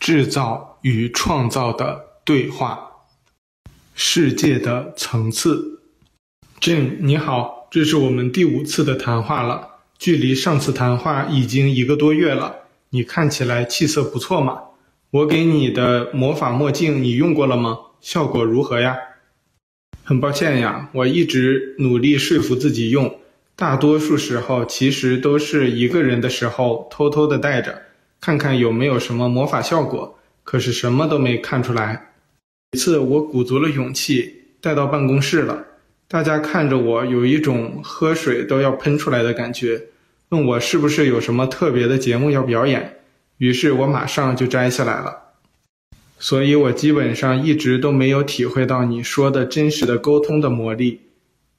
制造与创造的对话，世界的层次。Jim，你好，这是我们第五次的谈话了，距离上次谈话已经一个多月了。你看起来气色不错嘛？我给你的魔法墨镜你用过了吗？效果如何呀？很抱歉呀，我一直努力说服自己用，大多数时候其实都是一个人的时候偷偷的戴着，看看有没有什么魔法效果，可是什么都没看出来。一次我鼓足了勇气带到办公室了，大家看着我有一种喝水都要喷出来的感觉，问我是不是有什么特别的节目要表演，于是我马上就摘下来了。所以我基本上一直都没有体会到你说的真实的沟通的魔力，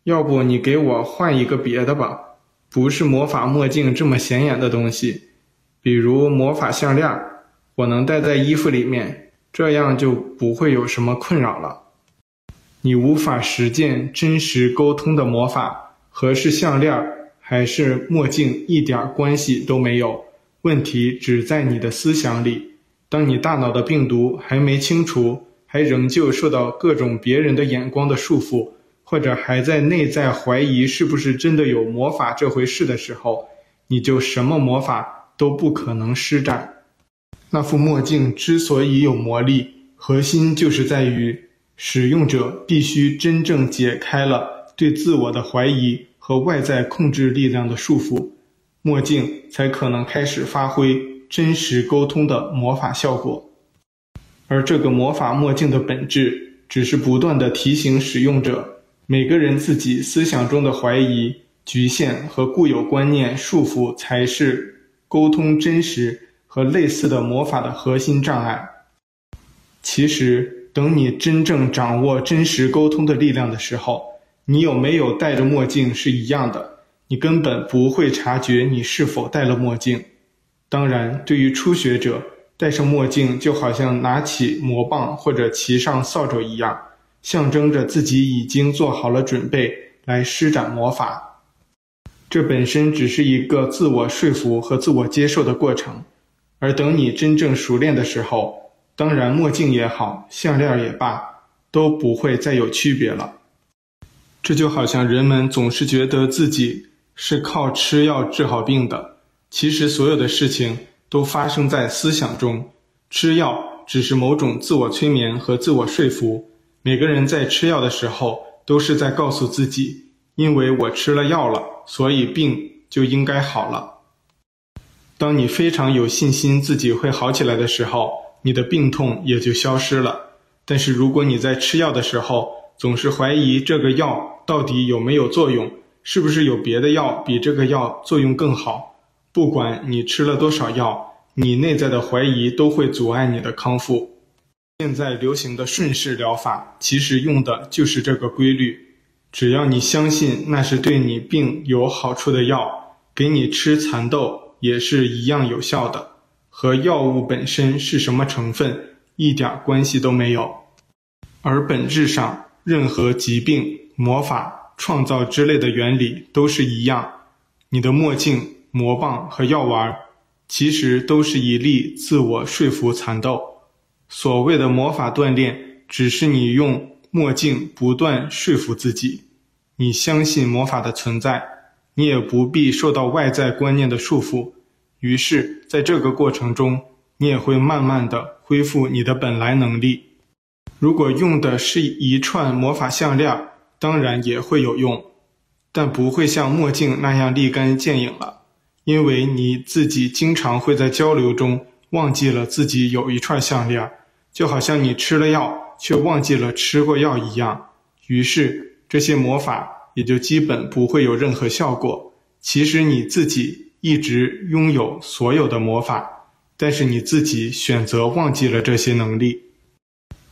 要不你给我换一个别的吧，不是魔法墨镜这么显眼的东西，比如魔法项链，我能戴在衣服里面，这样就不会有什么困扰了。你无法实践真实沟通的魔法，和是项链还是墨镜一点关系都没有，问题只在你的思想里。当你大脑的病毒还没清除，还仍旧受到各种别人的眼光的束缚，或者还在内在怀疑是不是真的有魔法这回事的时候，你就什么魔法都不可能施展。那副墨镜之所以有魔力，核心就是在于使用者必须真正解开了对自我的怀疑和外在控制力量的束缚，墨镜才可能开始发挥。真实沟通的魔法效果，而这个魔法墨镜的本质，只是不断地提醒使用者，每个人自己思想中的怀疑、局限和固有观念束缚，才是沟通真实和类似的魔法的核心障碍。其实，等你真正掌握真实沟通的力量的时候，你有没有戴着墨镜是一样的，你根本不会察觉你是否戴了墨镜。当然，对于初学者，戴上墨镜就好像拿起魔棒或者骑上扫帚一样，象征着自己已经做好了准备来施展魔法。这本身只是一个自我说服和自我接受的过程，而等你真正熟练的时候，当然墨镜也好，项链也罢，都不会再有区别了。这就好像人们总是觉得自己是靠吃药治好病的。其实，所有的事情都发生在思想中。吃药只是某种自我催眠和自我说服。每个人在吃药的时候，都是在告诉自己：因为我吃了药了，所以病就应该好了。当你非常有信心自己会好起来的时候，你的病痛也就消失了。但是，如果你在吃药的时候，总是怀疑这个药到底有没有作用，是不是有别的药比这个药作用更好？不管你吃了多少药，你内在的怀疑都会阻碍你的康复。现在流行的顺势疗法，其实用的就是这个规律。只要你相信那是对你病有好处的药，给你吃蚕豆也是一样有效的，和药物本身是什么成分一点关系都没有。而本质上，任何疾病、魔法、创造之类的原理都是一样。你的墨镜。魔棒和药丸，其实都是一粒自我说服蚕豆。所谓的魔法锻炼，只是你用墨镜不断说服自己，你相信魔法的存在，你也不必受到外在观念的束缚。于是，在这个过程中，你也会慢慢的恢复你的本来能力。如果用的是一串魔法项链，当然也会有用，但不会像墨镜那样立竿见影了。因为你自己经常会在交流中忘记了自己有一串项链，就好像你吃了药却忘记了吃过药一样。于是这些魔法也就基本不会有任何效果。其实你自己一直拥有所有的魔法，但是你自己选择忘记了这些能力。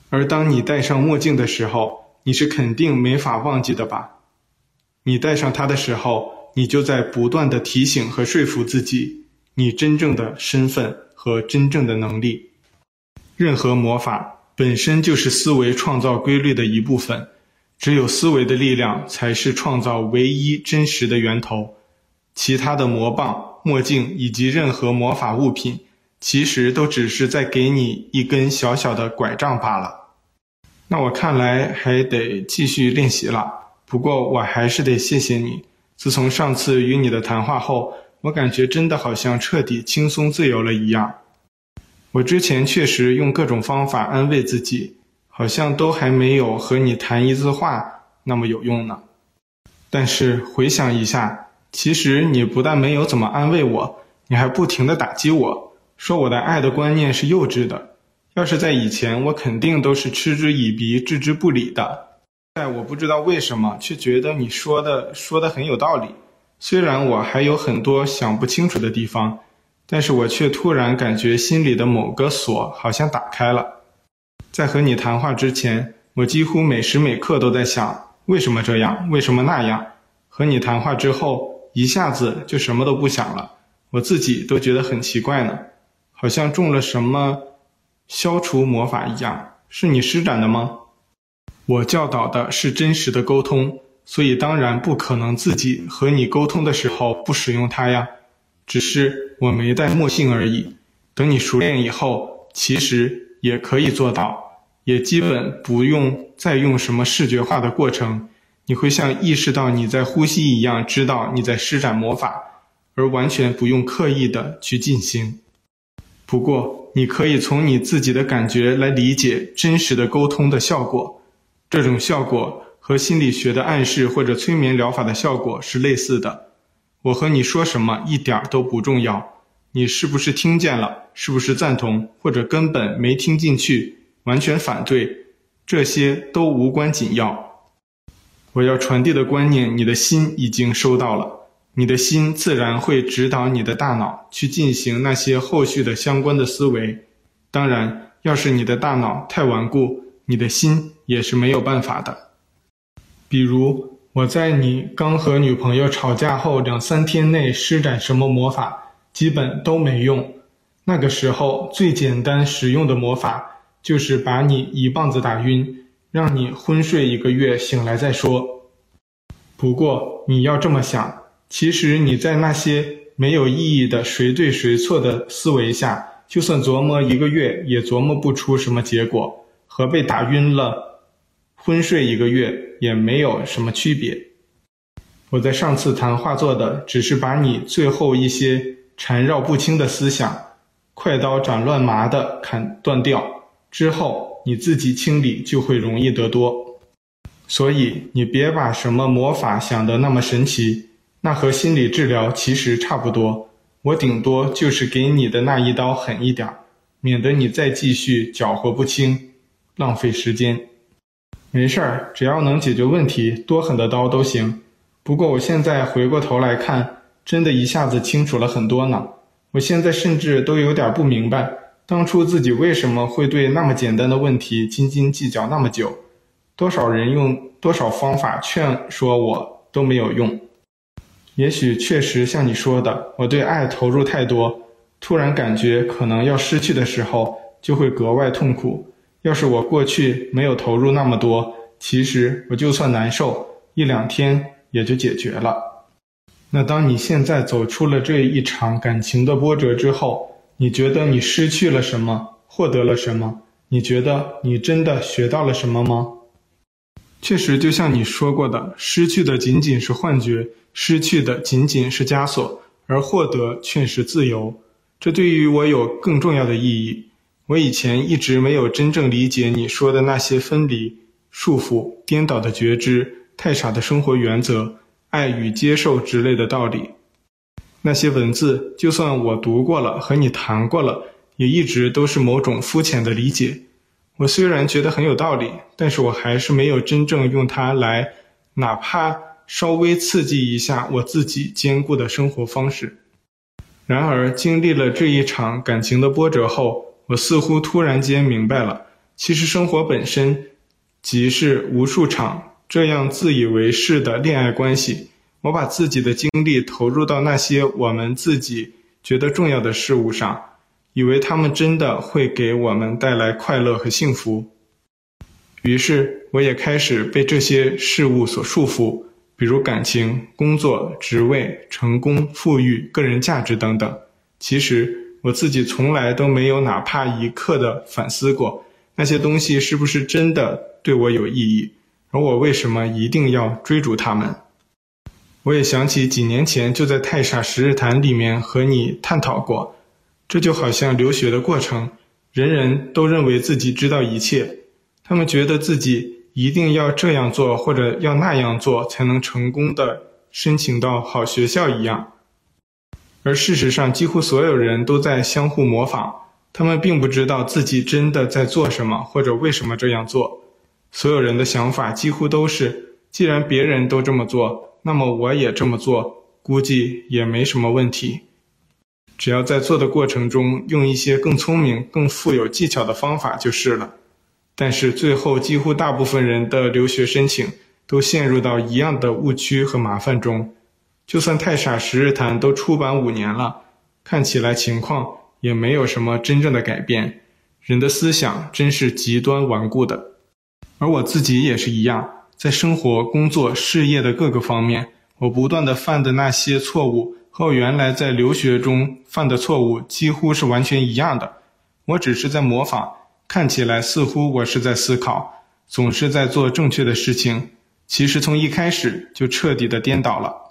而当你戴上墨镜的时候，你是肯定没法忘记的吧？你戴上它的时候。你就在不断的提醒和说服自己，你真正的身份和真正的能力。任何魔法本身就是思维创造规律的一部分，只有思维的力量才是创造唯一真实的源头。其他的魔棒、墨镜以及任何魔法物品，其实都只是在给你一根小小的拐杖罢了。那我看来还得继续练习了。不过我还是得谢谢你。自从上次与你的谈话后，我感觉真的好像彻底轻松自由了一样。我之前确实用各种方法安慰自己，好像都还没有和你谈一次话那么有用呢。但是回想一下，其实你不但没有怎么安慰我，你还不停地打击我，说我的爱的观念是幼稚的。要是在以前，我肯定都是嗤之以鼻、置之不理的。但我不知道为什么，却觉得你说的说的很有道理。虽然我还有很多想不清楚的地方。但是我却突然感觉心里的某个锁好像打开了。在和你谈话之前，我几乎每时每刻都在想，为什么这样，为什么那样。和你谈话之后，一下子就什么都不想了，我自己都觉得很奇怪呢，好像中了什么消除魔法一样。是你施展的吗？我教导的是真实的沟通，所以当然不可能自己和你沟通的时候不使用它呀。只是我没带墨镜而已。等你熟练以后，其实也可以做到，也基本不用再用什么视觉化的过程。你会像意识到你在呼吸一样，知道你在施展魔法，而完全不用刻意的去进行。不过，你可以从你自己的感觉来理解真实的沟通的效果。这种效果和心理学的暗示或者催眠疗法的效果是类似的。我和你说什么一点都不重要，你是不是听见了？是不是赞同？或者根本没听进去，完全反对？这些都无关紧要。我要传递的观念，你的心已经收到了，你的心自然会指导你的大脑去进行那些后续的相关的思维。当然，要是你的大脑太顽固，你的心也是没有办法的。比如。我在你刚和女朋友吵架后两三天内施展什么魔法，基本都没用。那个时候最简单实用的魔法就是把你一棒子打晕，让你昏睡一个月，醒来再说。不过你要这么想，其实你在那些没有意义的谁对谁错的思维下，就算琢磨一个月，也琢磨不出什么结果，和被打晕了。昏睡一个月也没有什么区别。我在上次谈话做的，只是把你最后一些缠绕不清的思想，快刀斩乱麻的砍断掉，之后你自己清理就会容易得多。所以你别把什么魔法想得那么神奇，那和心理治疗其实差不多。我顶多就是给你的那一刀狠一点，免得你再继续搅和不清，浪费时间。没事儿，只要能解决问题，多狠的刀都行。不过我现在回过头来看，真的一下子清楚了很多呢。我现在甚至都有点不明白，当初自己为什么会对那么简单的问题斤斤计较那么久。多少人用多少方法劝说我都没有用。也许确实像你说的，我对爱投入太多，突然感觉可能要失去的时候，就会格外痛苦。要是我过去没有投入那么多，其实我就算难受一两天也就解决了。那当你现在走出了这一场感情的波折之后，你觉得你失去了什么，获得了什么？你觉得你真的学到了什么吗？确实，就像你说过的，失去的仅仅是幻觉，失去的仅仅是枷锁，而获得却是自由。这对于我有更重要的意义。我以前一直没有真正理解你说的那些分离、束缚、颠倒的觉知、太傻的生活原则、爱与接受之类的道理。那些文字，就算我读过了，和你谈过了，也一直都是某种肤浅的理解。我虽然觉得很有道理，但是我还是没有真正用它来，哪怕稍微刺激一下我自己坚固的生活方式。然而，经历了这一场感情的波折后，我似乎突然间明白了，其实生活本身即是无数场这样自以为是的恋爱关系。我把自己的精力投入到那些我们自己觉得重要的事物上，以为他们真的会给我们带来快乐和幸福。于是，我也开始被这些事物所束缚，比如感情、工作、职位、成功、富裕、个人价值等等。其实。我自己从来都没有哪怕一刻的反思过，那些东西是不是真的对我有意义，而我为什么一定要追逐它们？我也想起几年前就在太傻十日谈里面和你探讨过，这就好像留学的过程，人人都认为自己知道一切，他们觉得自己一定要这样做或者要那样做才能成功的申请到好学校一样，而事实上几乎所有人都在相互模仿，他们并不知道自己真的在做什么或者为什么这样做，所有人的想法几乎都是，既然别人都这么做。那么我也这么做，估计也没什么问题。只要在做的过程中用一些更聪明、更富有技巧的方法就是了。但是最后，几乎大部分人的留学申请都陷入到一样的误区和麻烦中。就算太傻十日谈都出版五年了，看起来情况也没有什么真正的改变。人的思想真是极端顽固的，而我自己也是一样。在生活、工作、事业的各个方面，我不断的犯的那些错误，和我原来在留学中犯的错误几乎是完全一样的。我只是在模仿，看起来似乎我是在思考，总是在做正确的事情，其实从一开始就彻底的颠倒了。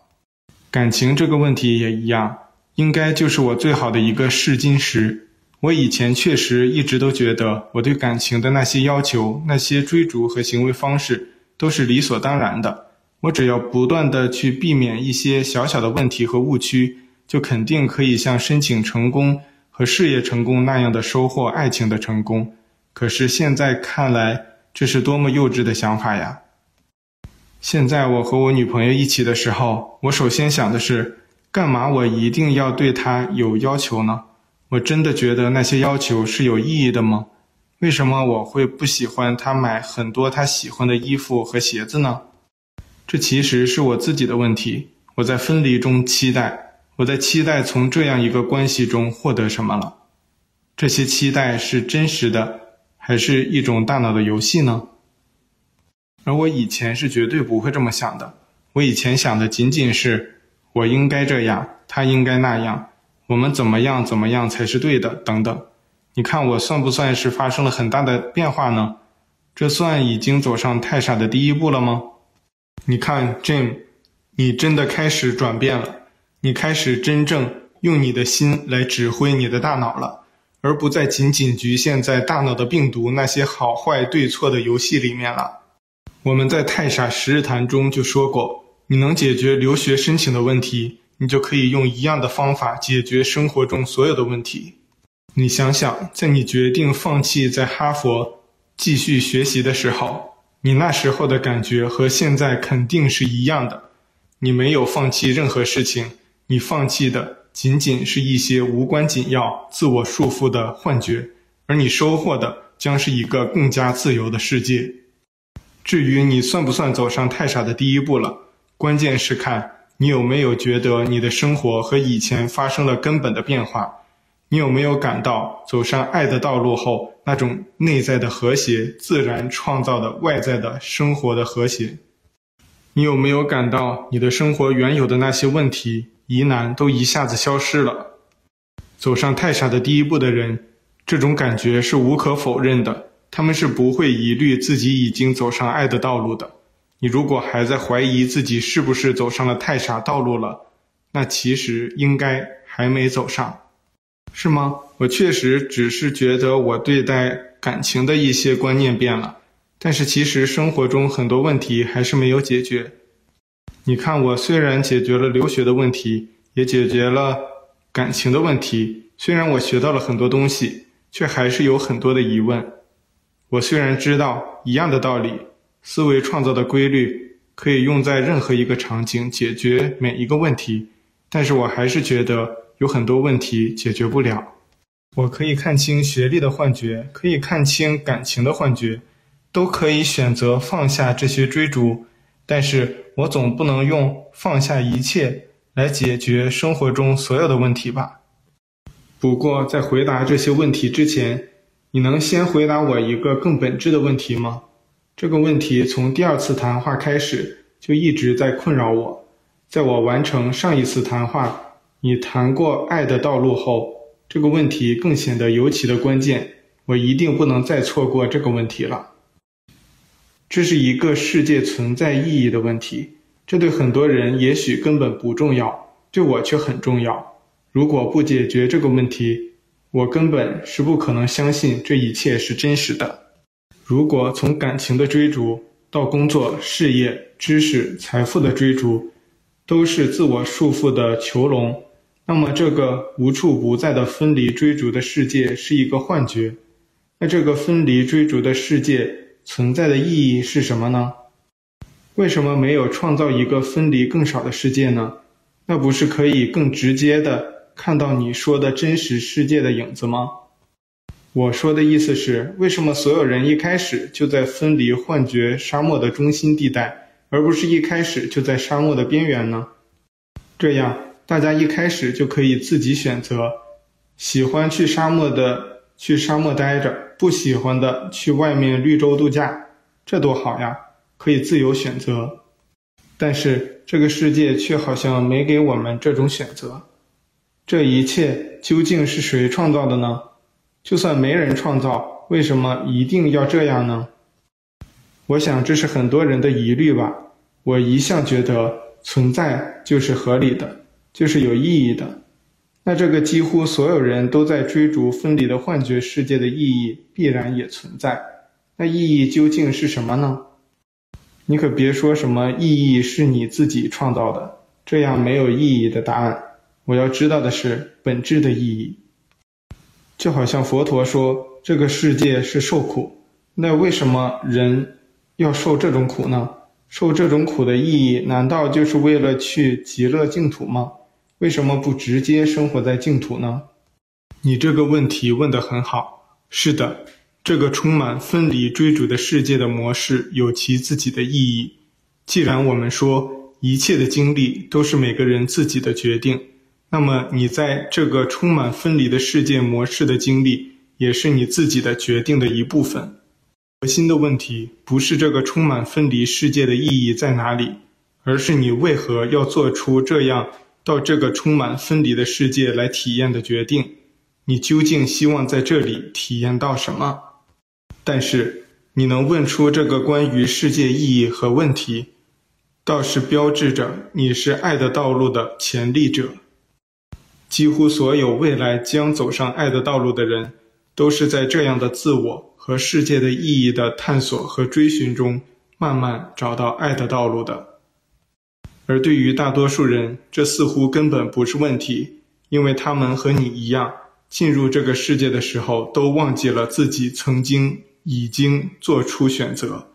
感情这个问题也一样，应该就是我最好的一个试金石。我以前确实一直都觉得，我对感情的那些要求、那些追逐和行为方式。都是理所当然的。我只要不断地去避免一些小小的问题和误区，就肯定可以像申请成功和事业成功那样的收获爱情的成功。可是现在看来，这是多么幼稚的想法呀！现在我和我女朋友一起的时候，我首先想的是，干嘛我一定要对她有要求呢？我真的觉得那些要求是有意义的吗？为什么我会不喜欢她买很多她喜欢的衣服和鞋子呢？这其实是我自己的问题。我在分离中期待，我在期待从这样一个关系中获得什么了。这些期待是真实的，还是一种大脑的游戏呢？而我以前是绝对不会这么想的。我以前想的仅仅是我应该这样，他应该那样，我们怎么样怎么样才是对的，等等。你看我算不算是发生了很大的变化呢？这算已经走上太傻的第一步了吗？你看，Jim，你真的开始转变了，你开始真正用你的心来指挥你的大脑了，而不再仅仅局限在大脑的病毒那些好坏对错的游戏里面了。我们在太傻十日谈中就说过，你能解决留学申请的问题，你就可以用一样的方法解决生活中所有的问题。你想想，在你决定放弃在哈佛继续学习的时候，你那时候的感觉和现在肯定是一样的。你没有放弃任何事情，你放弃的仅仅是一些无关紧要、自我束缚的幻觉，而你收获的将是一个更加自由的世界。至于你算不算走上太傻的第一步了，关键是看你有没有觉得你的生活和以前发生了根本的变化。你有没有感到走上爱的道路后，那种内在的和谐，自然创造的外在的生活的和谐？你有没有感到你的生活原有的那些问题、疑难都一下子消失了？走上太傻的第一步的人，这种感觉是无可否认的。他们是不会疑虑自己已经走上爱的道路的。你如果还在怀疑自己是不是走上了太傻道路了，那其实应该还没走上。是吗？我确实只是觉得我对待感情的一些观念变了，但是其实生活中很多问题还是没有解决。你看，我虽然解决了留学的问题，也解决了感情的问题，虽然我学到了很多东西，却还是有很多的疑问。我虽然知道一样的道理，思维创造的规律可以用在任何一个场景解决每一个问题，但是我还是觉得。有很多问题解决不了。我可以看清学历的幻觉，可以看清感情的幻觉，都可以选择放下这些追逐，但是我总不能用放下一切来解决生活中所有的问题吧？不过在回答这些问题之前，你能先回答我一个更本质的问题吗？这个问题从第二次谈话开始就一直在困扰我。在我完成上一次谈话。你谈过爱的道路后，这个问题更显得尤其的关键。我一定不能再错过这个问题了。这是一个世界存在意义的问题，这对很多人也许根本不重要，对我却很重要。如果不解决这个问题，我根本是不可能相信这一切是真实的。如果从感情的追逐到工作、事业、知识、财富的追逐，都是自我束缚的囚笼，那么这个无处不在的分离追逐的世界是一个幻觉。那这个分离追逐的世界存在的意义是什么呢？为什么没有创造一个分离更少的世界呢？那不是可以更直接的看到你说的真实世界的影子吗？我说的意思是，为什么所有人一开始就在分离幻觉沙漠的中心地带，而不是一开始就在沙漠的边缘呢？这样大家一开始就可以自己选择，喜欢去沙漠的。去沙漠待着，不喜欢的去外面绿洲度假，这多好呀，可以自由选择。但是这个世界却好像没给我们这种选择。这一切究竟是谁创造的呢？就算没人创造，为什么一定要这样呢？我想这是很多人的疑虑吧。我一向觉得存在就是合理的，就是有意义的。那这个几乎所有人都在追逐分离的幻觉世界的意义必然也存在。那意义究竟是什么呢？你可别说什么意义是你自己创造的，这样没有意义的答案。我要知道的是本质的意义。就好像佛陀说这个世界是受苦，那为什么人要受这种苦呢？受这种苦的意义难道就是为了去极乐净土吗？为什么不直接生活在净土呢？你这个问题问得很好。是的，这个充满分离追逐的世界的模式有其自己的意义。既然我们说一切的经历都是每个人自己的决定，那么你在这个充满分离的世界模式的经历也是你自己的决定的一部分。核心的问题不是这个充满分离世界的意义在哪里，而是你为何要做出这样。到这个充满分离的世界来体验的决定，你究竟希望在这里体验到什么？但是你能问出这个关于世界意义和问题，倒是标志着你是爱的道路的潜力者。几乎所有未来将走上爱的道路的人，都是在这样的自我和世界的意义的探索和追寻中，慢慢找到爱的道路的。而对于大多数人，这似乎根本不是问题，因为他们和你一样，进入这个世界的时候都忘记了自己曾经已经做出选择。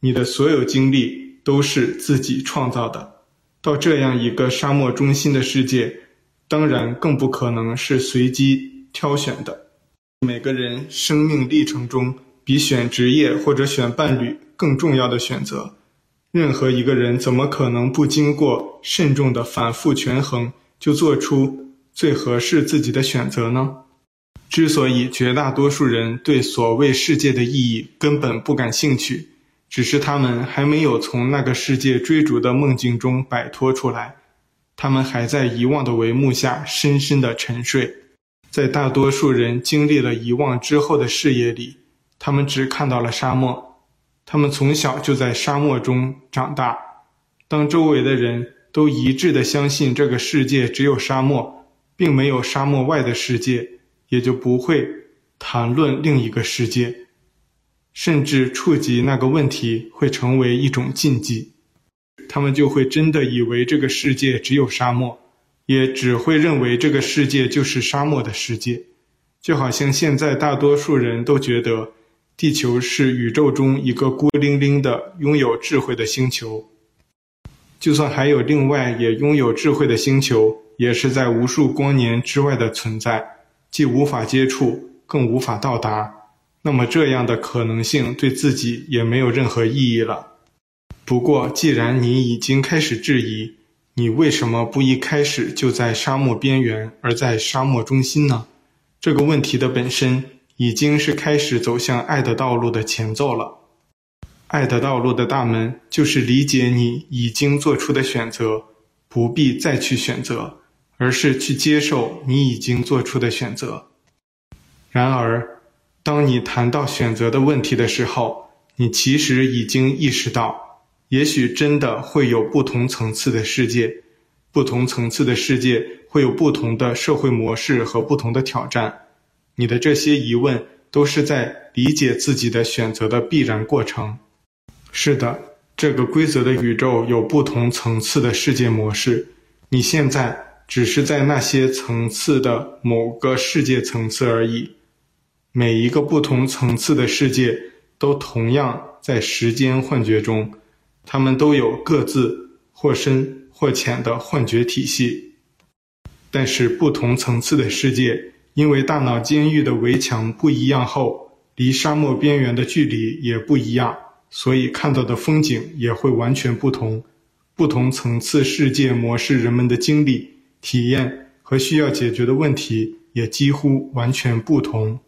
你的所有经历都是自己创造的。到这样一个沙漠中心的世界，当然更不可能是随机挑选的。每个人生命历程中，比选职业或者选伴侣更重要的选择。任何一个人怎么可能不经过慎重的反复权衡就做出最合适自己的选择呢？之所以绝大多数人对所谓世界的意义根本不感兴趣，只是他们还没有从那个世界追逐的梦境中摆脱出来，他们还在遗忘的帷幕下深深的沉睡。在大多数人经历了遗忘之后的视野里，他们只看到了沙漠。他们从小就在沙漠中长大，当周围的人都一致地相信这个世界只有沙漠，并没有沙漠外的世界，也就不会谈论另一个世界，甚至触及那个问题会成为一种禁忌。他们就会真的以为这个世界只有沙漠，也只会认为这个世界就是沙漠的世界，就好像现在大多数人都觉得。地球是宇宙中一个孤零零的拥有智慧的星球，就算还有另外也拥有智慧的星球，也是在无数光年之外的存在，既无法接触，更无法到达。那么这样的可能性对自己也没有任何意义了。不过，既然你已经开始质疑，你为什么不一开始就在沙漠边缘，而在沙漠中心呢？这个问题的本身。已经是开始走向爱的道路的前奏了。爱的道路的大门就是理解你已经做出的选择，不必再去选择，而是去接受你已经做出的选择。然而，当你谈到选择的问题的时候，你其实已经意识到，也许真的会有不同层次的世界，不同层次的世界会有不同的社会模式和不同的挑战。你的这些疑问都是在理解自己的选择的必然过程。是的，这个规则的宇宙有不同层次的世界模式，你现在只是在那些层次的某个世界层次而已。每一个不同层次的世界都同样在时间幻觉中，他们都有各自或深或浅的幻觉体系。但是不同层次的世界，因为大脑监狱的围墙不一样后，离沙漠边缘的距离也不一样，所以看到的风景也会完全不同。不同层次世界模式，人们的经历、体验和需要解决的问题也几乎完全不同。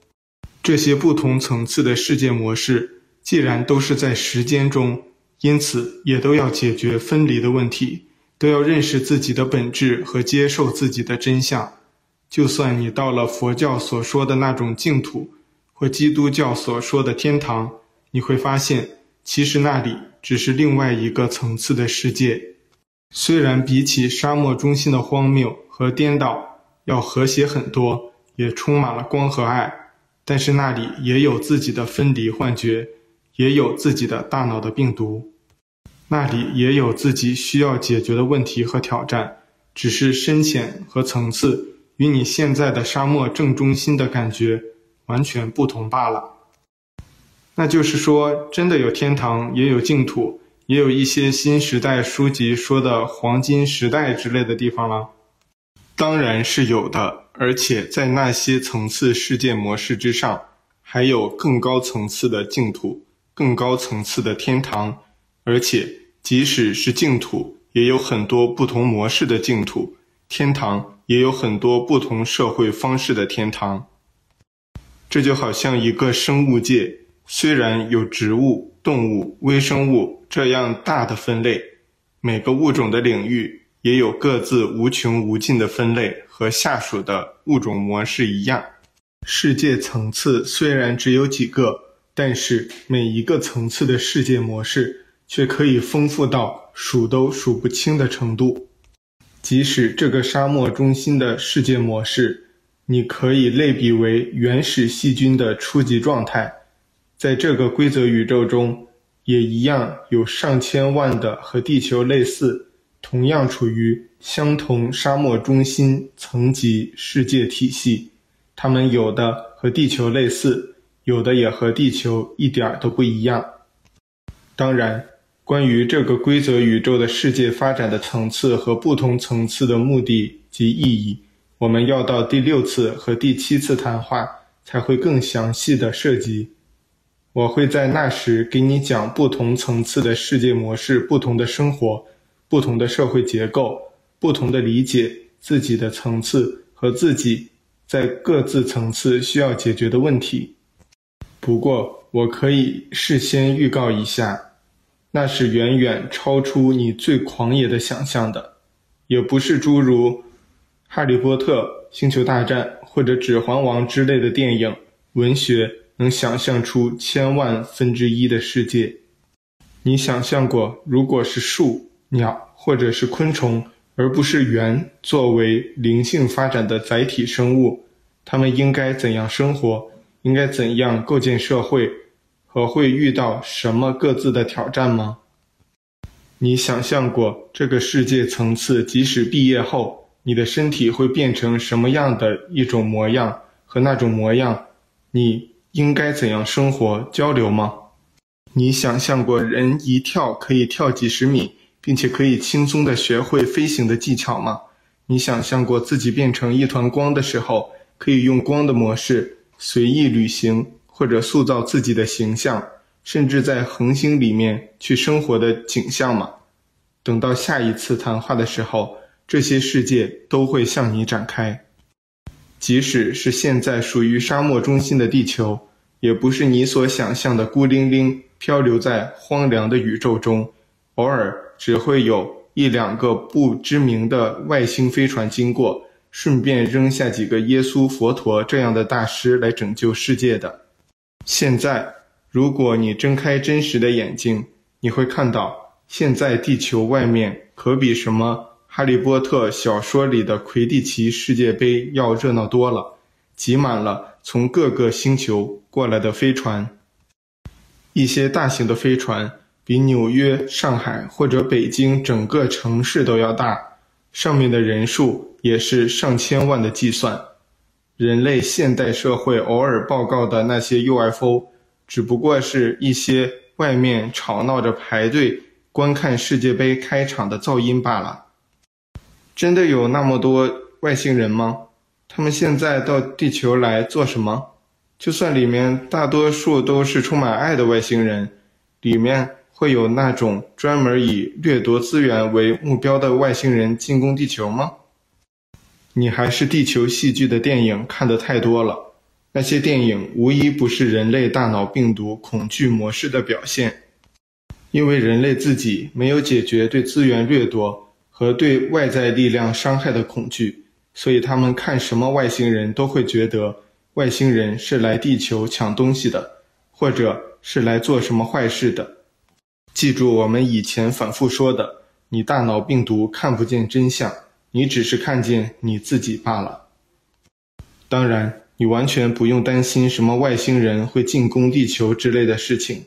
这些不同层次的世界模式，既然都是在时间中，因此也都要解决分离的问题，都要认识自己的本质和接受自己的真相。就算你到了佛教所说的那种净土，或基督教所说的天堂，你会发现，其实那里只是另外一个层次的世界。虽然比起沙漠中心的荒谬和颠倒要和谐很多，也充满了光和爱。但是那里也有自己的分离幻觉，也有自己的大脑的病毒，那里也有自己需要解决的问题和挑战，只是深浅和层次与你现在的沙漠正中心的感觉完全不同罢了。那就是说，真的有天堂，也有净土，也有一些新时代书籍说的黄金时代之类的地方了。当然是有的。而且在那些层次世界模式之上，还有更高层次的净土，更高层次的天堂。而且即使是净土，也有很多不同模式的净土；天堂也有很多不同社会方式的天堂。这就好像一个生物界，虽然有植物、动物、微生物这样大的分类，每个物种的领域也有各自无穷无尽的分类。和下属的物种模式一样，世界层次虽然只有几个，但是每一个层次的世界模式却可以丰富到数都数不清的程度。即使这个沙漠中心的世界模式，你可以类比为原始细菌的初级状态，在这个规则宇宙中，也一样有上千万的和地球类似。同样处于相同沙漠中心层级世界体系，它们有的和地球类似，有的也和地球一点都不一样。当然，关于这个规则宇宙的世界发展的层次和不同层次的目的及意义，我们要到第六次和第七次谈话才会更详细的涉及。我会在那时给你讲不同层次的世界模式，不同的生活。不同的社会结构，不同的理解自己的层次和自己在各自层次需要解决的问题。不过，我可以事先预告一下，那是远远超出你最狂野的想象的，也不是诸如《哈利波特》《星球大战》或者《指环王》之类的电影、文学能想象出千万分之一的世界。你想象过，如果是树？鸟或者是昆虫，而不是猿作为灵性发展的载体生物，它们应该怎样生活？应该怎样构建社会？和会遇到什么各自的挑战吗？你想象过这个世界层次，即使毕业后，你的身体会变成什么样的一种模样？和那种模样，你应该怎样生活交流吗？你想象过人一跳可以跳几十米？并且可以轻松地学会飞行的技巧吗？你想象过自己变成一团光的时候，可以用光的模式随意旅行，或者塑造自己的形象，甚至在恒星里面去生活的景象吗？等到下一次谈话的时候，这些世界都会向你展开。即使是现在属于沙漠中心的地球，也不是你所想象的孤零零漂流在荒凉的宇宙中，偶尔。只会有一两个不知名的外星飞船经过，顺便扔下几个耶稣、佛陀这样的大师来拯救世界的。现在，如果你睁开真实的眼睛，你会看到，现在地球外面可比什么《哈利波特》小说里的魁地奇世界杯要热闹多了，挤满了从各个星球过来的飞船。一些大型的飞船比纽约、上海或者北京整个城市都要大。上面的人数也是上千万的计算。人类现代社会偶尔报告的那些 UFO，只不过是一些外面吵闹着排队观看世界杯开场的噪音罢了。真的有那么多外星人吗？他们现在到地球来做什么？就算里面大多数都是充满爱的外星人，里面。会有那种专门以掠夺资源为目标的外星人进攻地球吗？你还是地球戏剧的电影看得太多了，那些电影无一不是人类大脑病毒恐惧模式的表现。因为人类自己没有解决对资源掠夺和对外在力量伤害的恐惧，所以他们看什么外星人都会觉得外星人是来地球抢东西的，或者是来做什么坏事的。记住我们以前反复说的，你大脑病毒看不见真相，你只是看见你自己罢了。当然，你完全不用担心什么外星人会进攻地球之类的事情。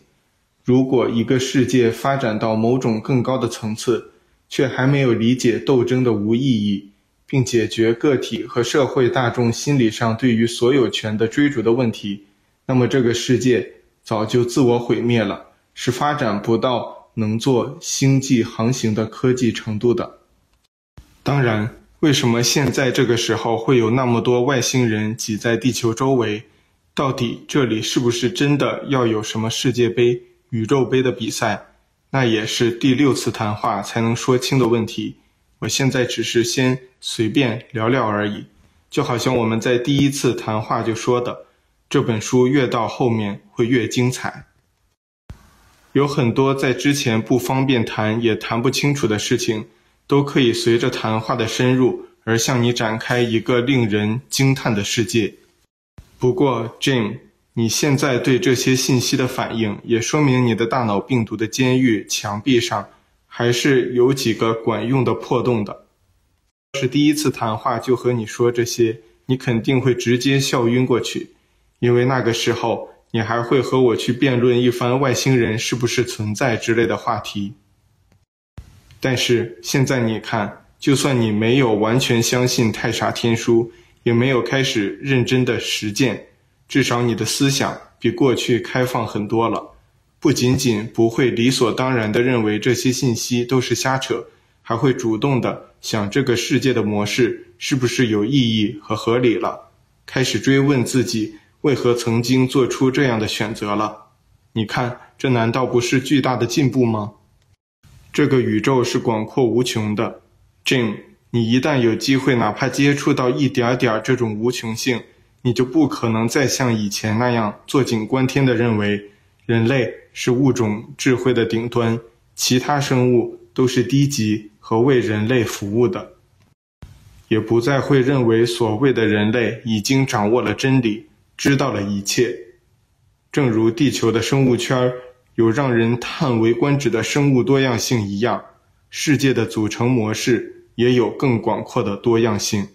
如果一个世界发展到某种更高的层次，却还没有理解斗争的无意义，并解决个体和社会大众心理上对于所有权的追逐的问题，那么这个世界早就自我毁灭了。是发展不到能做星际航行的科技程度的。当然，为什么现在这个时候会有那么多外星人挤在地球周围？到底这里是不是真的要有什么世界杯、宇宙杯的比赛？那也是第六次谈话才能说清的问题。我现在只是先随便聊聊而已，就好像我们在第一次谈话就说的，这本书越到后面会越精彩。有很多在之前不方便谈也谈不清楚的事情，都可以随着谈话的深入而向你展开一个令人惊叹的世界。不过，Jim，你现在对这些信息的反应，也说明你的大脑病毒的监狱墙壁上还是有几个管用的破洞的。是第一次谈话就和你说这些，你肯定会直接笑晕过去，因为那个时候。你还会和我去辩论一番外星人是不是存在之类的话题。但是现在你看，就算你没有完全相信太傻天书，也没有开始认真的实践，至少你的思想比过去开放很多了。不仅仅不会理所当然地认为这些信息都是瞎扯，还会主动地想这个世界的模式是不是有意义和合理了，开始追问自己。为何曾经做出这样的选择了？你看，这难道不是巨大的进步吗？这个宇宙是广阔无穷的，Jim。你一旦有机会，哪怕接触到一点点这种无穷性，你就不可能再像以前那样坐井观天地认为人类是物种智慧的顶端，其他生物都是低级和为人类服务的，也不再会认为所谓的人类已经掌握了真理。知道了一切，正如地球的生物圈有让人叹为观止的生物多样性一样，世界的组成模式也有更广阔的多样性。